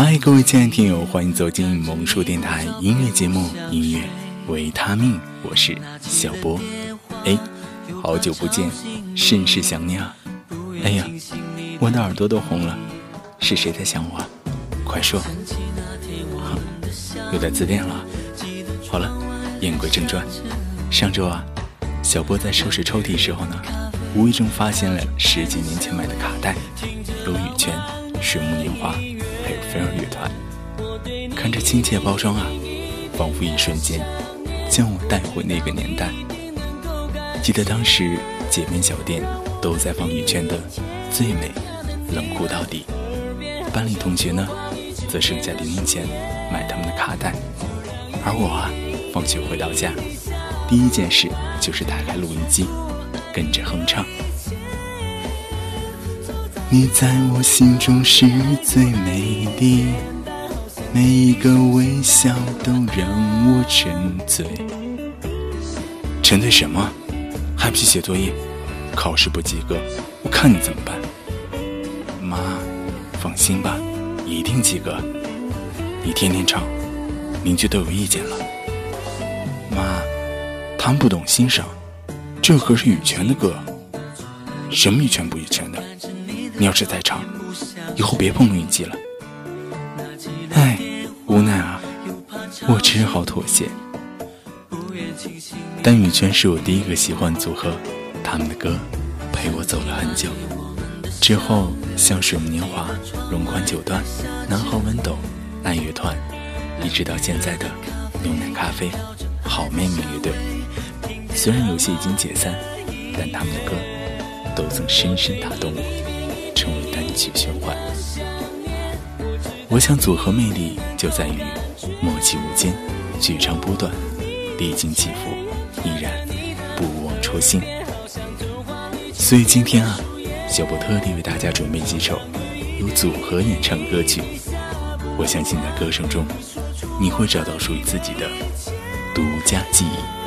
嗨，各位亲爱的听友，欢迎走进萌叔电台音乐节目《音乐维他命》，我是小波。哎，好久不见，甚是想念啊！哎呀，我的耳朵都红了，是谁在想我？快说！有点自恋了。好了，言归正传，上周啊，小波在收拾抽屉时候呢，无意中发现了十几年前买的卡带，有羽泉、水木年华。还有飞儿乐团，看这亲切包装啊，仿佛一瞬间将我带回那个年代。记得当时街边小店都在放羽泉的《最美》，冷酷到底。班里同学呢，则剩下零用钱买他们的卡带，而我啊，放学回到家，第一件事就是打开录音机，跟着哼唱。你在我心中是最美丽，每一个微笑都让我沉醉。沉醉什么？还不去写作业？考试不及格，我看你怎么办？妈，放心吧，一定及格。你天天唱，邻居都有意见了。妈，他们不懂欣赏，这可是羽泉的歌。什么羽泉不羽泉的？你要是在场，以后别碰录音机了。唉，无奈啊，我只好妥协。但羽泉是我第一个喜欢组合，他们的歌陪我走了很久。之后像水木年华、龙宽九段、南河温斗、爱乐团，一直到现在的牛奶咖啡、好妹妹乐队。虽然有些已经解散，但他们的歌都曾深深打动我。成为单曲循环。我想组合魅力就在于默契无间，举长波段，历经起伏，依然不忘初心。所以今天啊，小布特地为大家准备几首由组合演唱歌曲。我相信在歌声中，你会找到属于自己的独家记忆。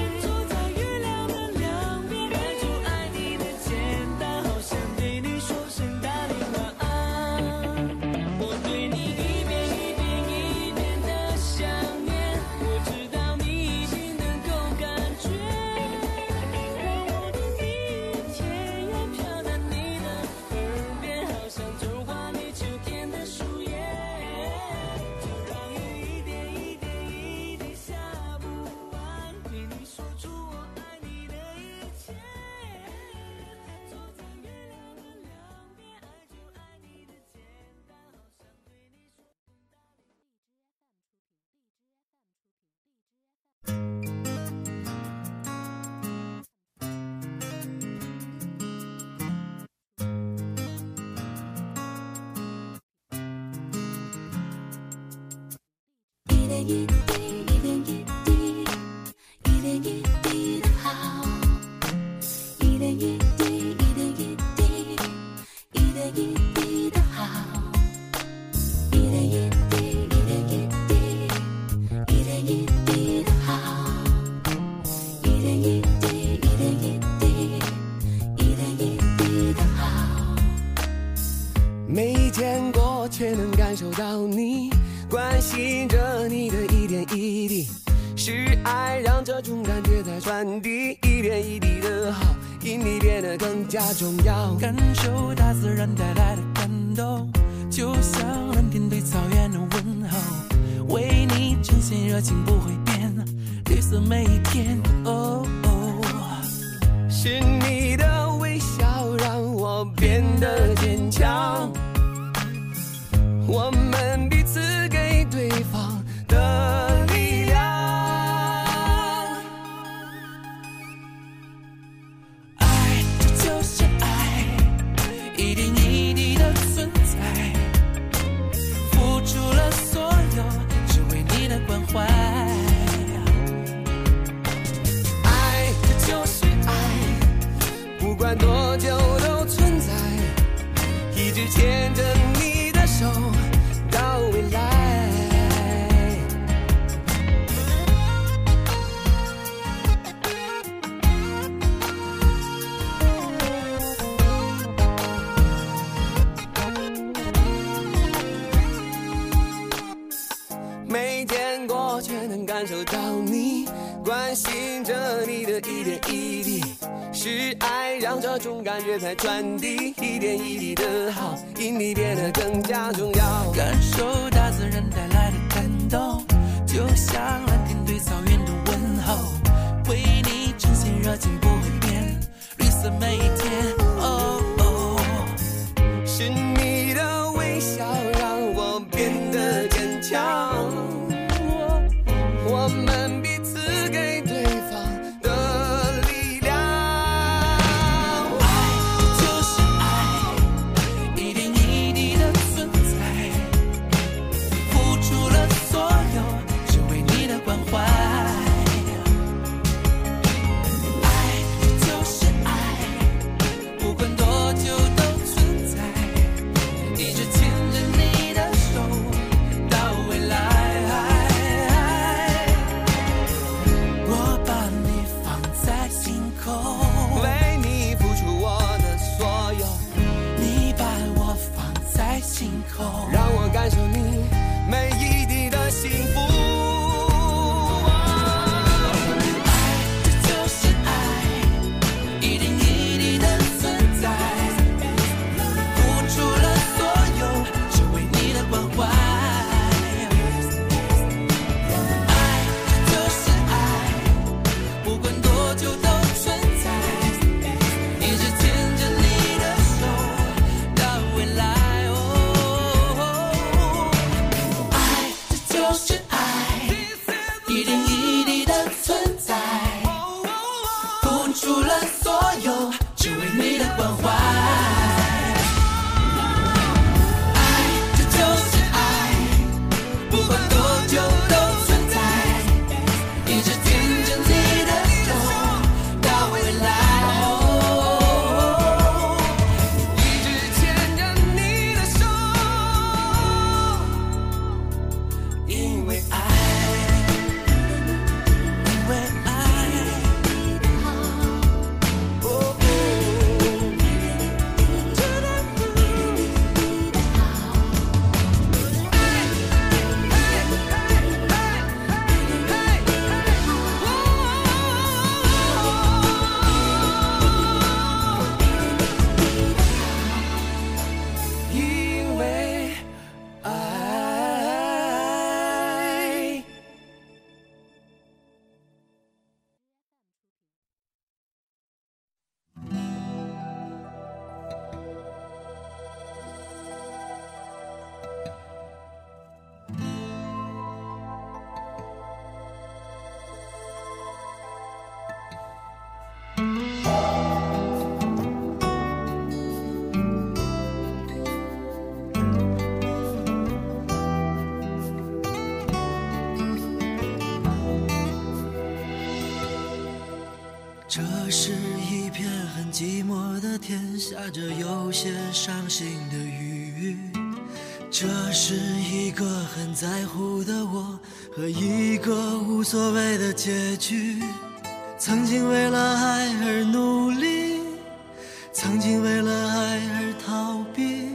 却能感受到你。关心着你的一点一滴，是爱让这种感觉在传递，一点一滴的好，因你变得更加重要。感受大自然带来的感动，就像蓝天对草原的问候，为你呈现热情不会变，绿色每一天。哦哦，是你的微笑让我变得坚强，我种感觉在传递，着有些伤心的雨。这是一个很在乎的我和一个无所谓的结局。曾经为了爱而努力，曾经为了爱而逃避，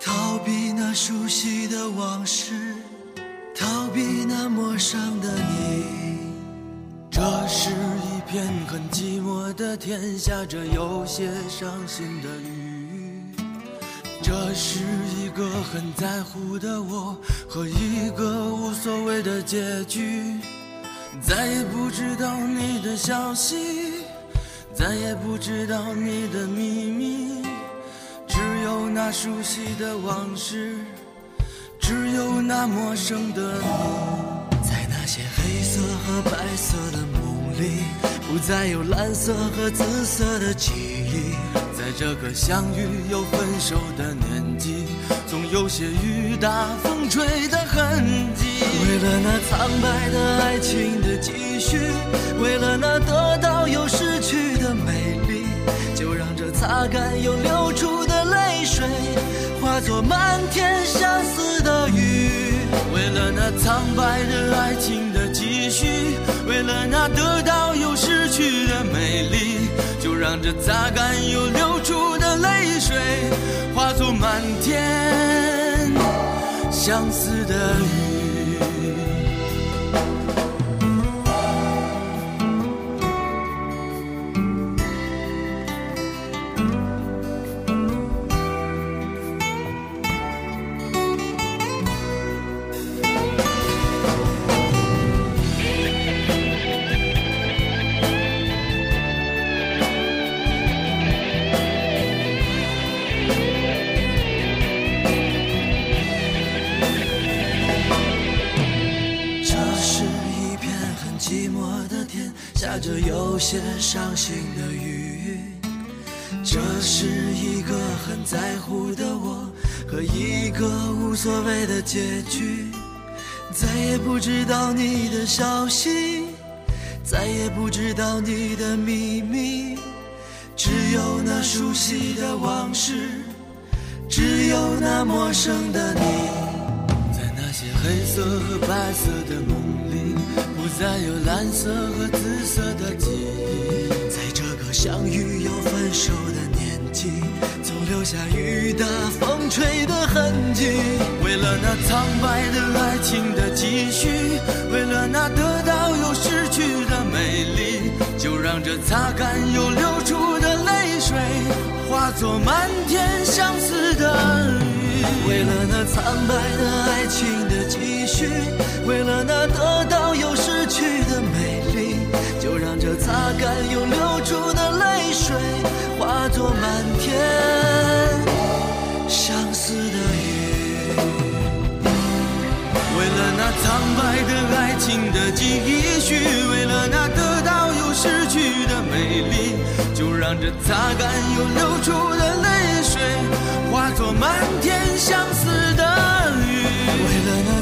逃避那熟悉的往事，逃避那陌生的你。这是片很寂寞的天，下着有些伤心的雨。这是一个很在乎的我和一个无所谓的结局。再也不知道你的消息，再也不知道你的秘密，只有那熟悉的往事，只有那陌生的你。在那些黑色和白色的梦里，不再有蓝色和紫色的记忆。在这个相遇又分手的年纪，总有些雨打风吹的痕迹。为了那苍白的爱情的继续，为了那得到又失去的美丽，就让这擦干又流出的泪水，化作漫天相思的雨。为了那苍白的爱情的继续，为了那得到又失，让这擦干又流出的泪水，化作满天相思的雨。伤心的雨。这是一个很在乎的我和一个无所谓的结局。再也不知道你的消息，再也不知道你的秘密，只有那熟悉的往事，只有那陌生的你。在那些黑色和白色的梦在，有蓝色和紫色的记忆。在这个相遇又分手的年纪，总留下雨打风吹的痕迹。为了那苍白的爱情的继续，为了那得到又失去的美丽，就让这擦干又流出的泪水，化作漫天相思的雨。为了那苍白的爱情的继续，为了那得到又失去的美丽，就让这擦干又流出的泪水，化作满天相思的雨。为了那苍白的爱情的继续，为了那得到又失去的美丽，就让这擦干又流出的泪水，化作满天相思。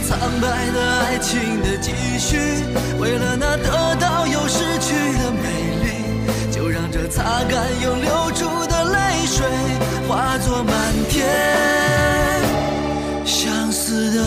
苍白的爱情的继续，为了那得到又失去的美丽，就让这擦干又流出的泪水，化作满天相思的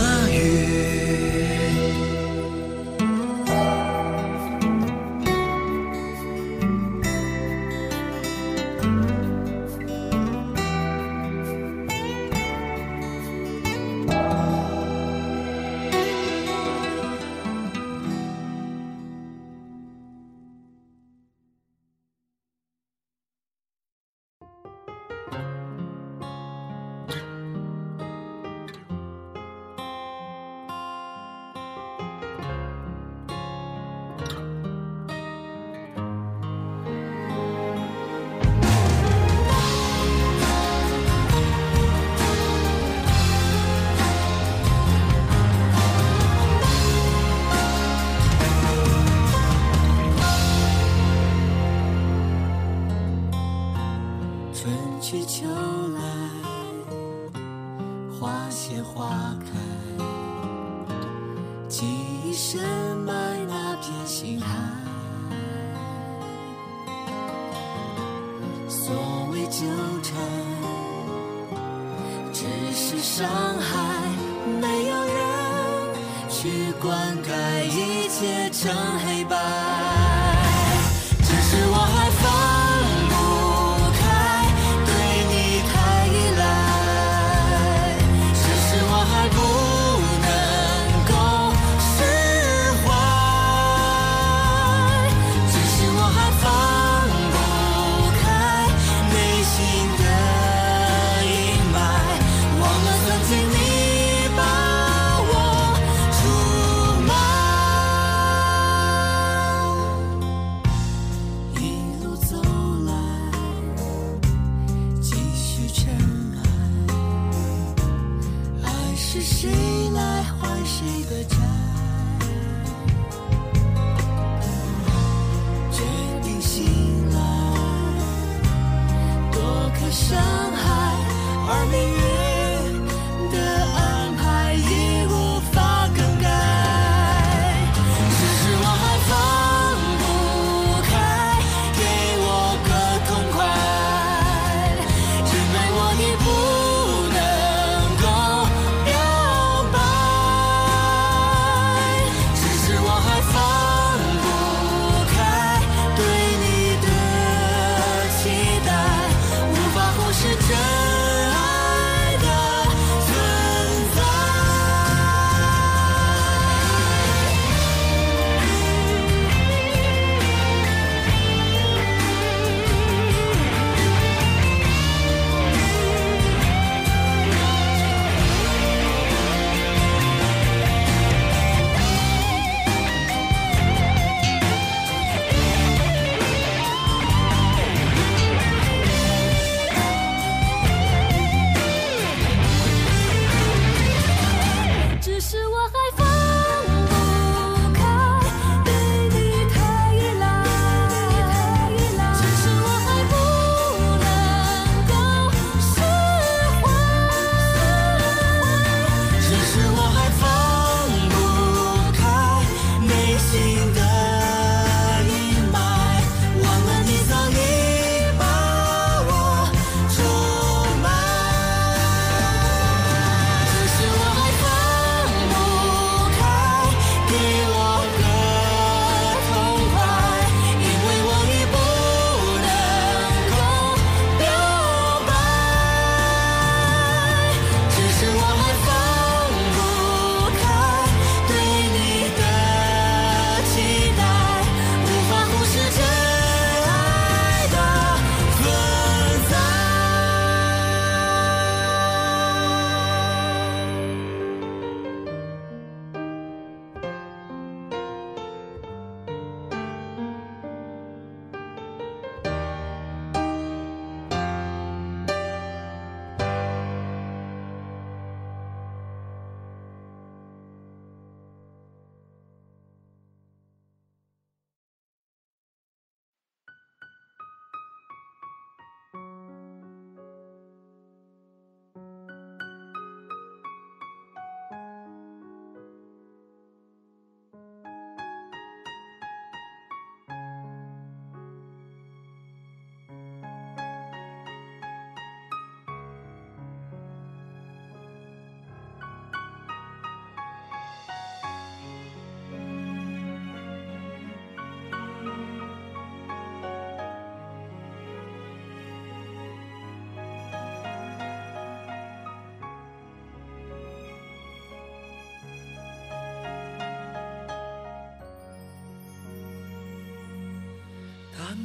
灌溉一切成黑白。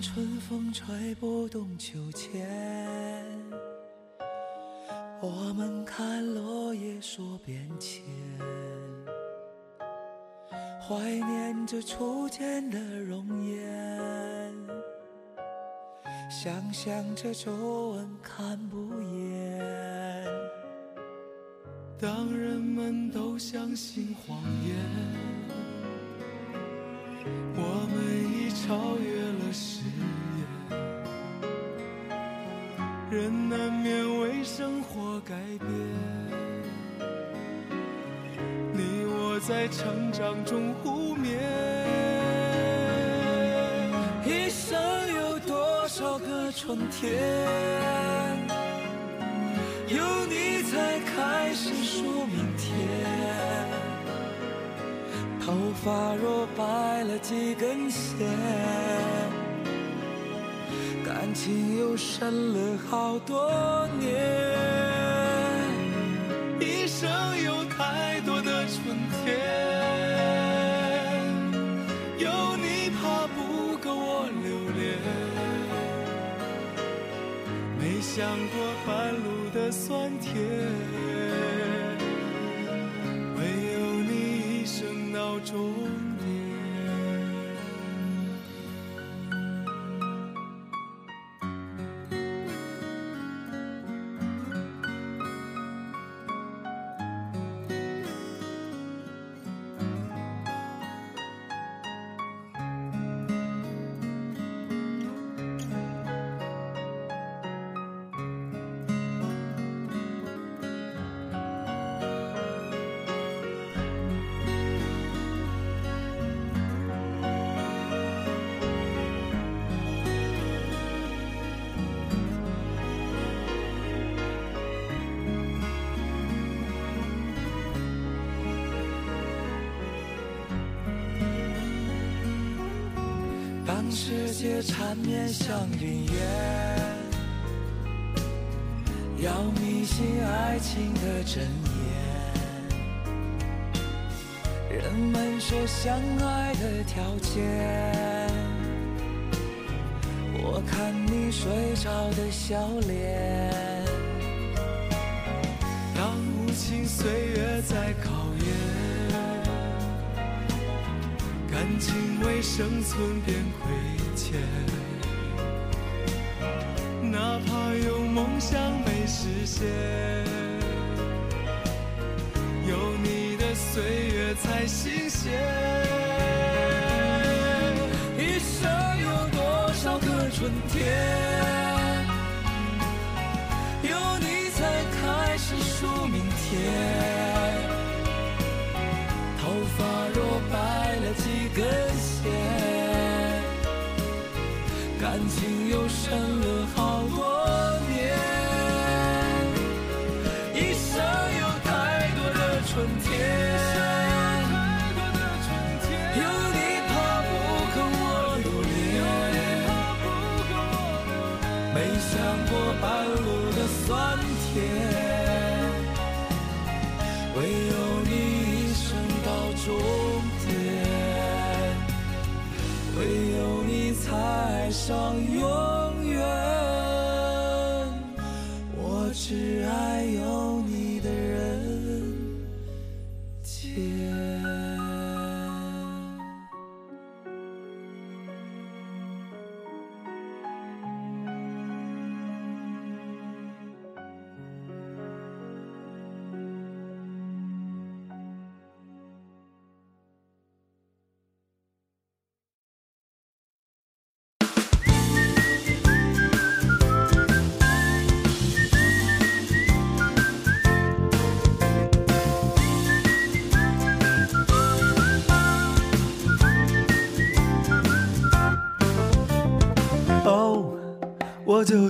春风吹不动秋千，我们看落叶说变迁，怀念着初见的容颜，想象着皱纹看不厌。当人们都相信谎言。我们已超越了誓言，人难免为生活改变。你我在成长中互勉，一生有多少个春天，有你才开始数明天。头发若白了几根线，感情又深了好多年。一生有太多的春天，有你怕不够我留恋，没想过半路的酸甜。生世界缠绵像云烟，要迷信爱情的真言。人们说相爱的条件，我看你睡着的笑脸。当无情岁月在考验。感情为生存变亏欠，哪怕有梦想没实现，有你的岁月才新鲜。一生有多少个春天，有你才开始数明天。根线，感情有深了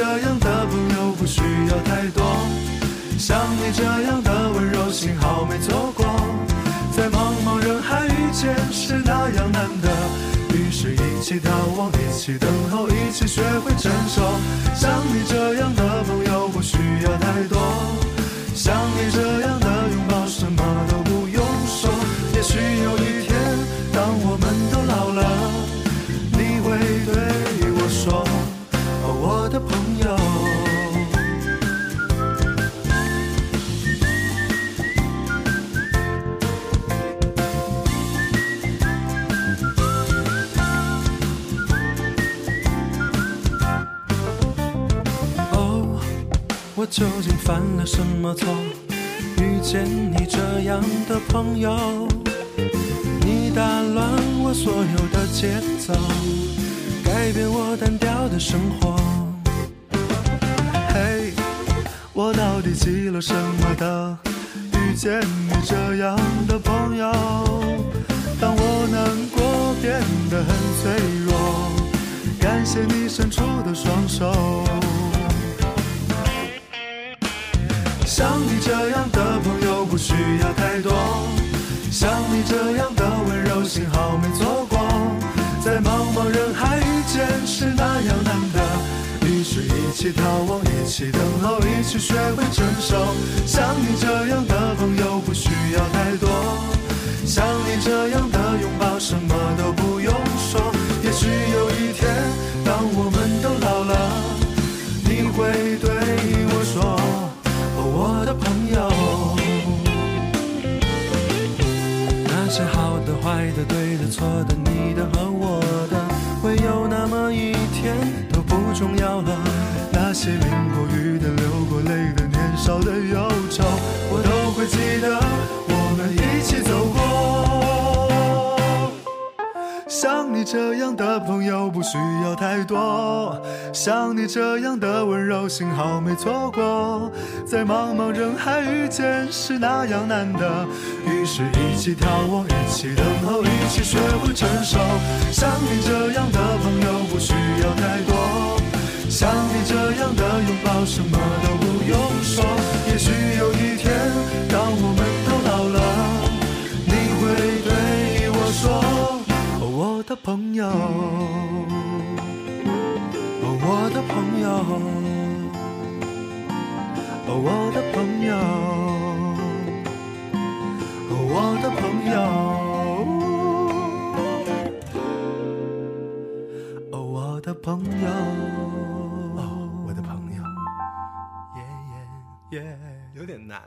这样的朋友不需要太多，像你这样的温柔，幸好没错过，在茫茫人海遇见是那样难得，于是一起逃亡，一起等候，一起学会承受。像你这样的朋友我究竟犯了什么错？遇见你这样的朋友，你打乱我所有的节奏。改变我单调的生活。嘿，我到底积了什么的？遇见你这样的朋友，当我难过变得很脆弱，感谢你伸出的双手。这样的朋友不需要太多，像你这样的温柔，幸好没错过。在茫茫人海遇见是那样难得，于是一起逃亡，一起等候，一起学会承受。像你这样的朋友不需要太错的、你的和我的，会有那么一天都不重要了。那些淋过雨的、流过泪的、年少的忧愁，我都会记得，我们一起走过。像你这样的需要太多，像你这样的温柔，幸好没错过。在茫茫人海遇见是那样难得，于是一起眺望，一起等候，一起学会承受。像你这样的朋友不需要太多，像你这样的拥抱，什么都不用说。也许有一天，当我们都老了，你会对我说。我的朋友，哦，我的朋友，哦，我的朋友，哦，我的朋友，哦，我的朋友，耶耶耶，有点难。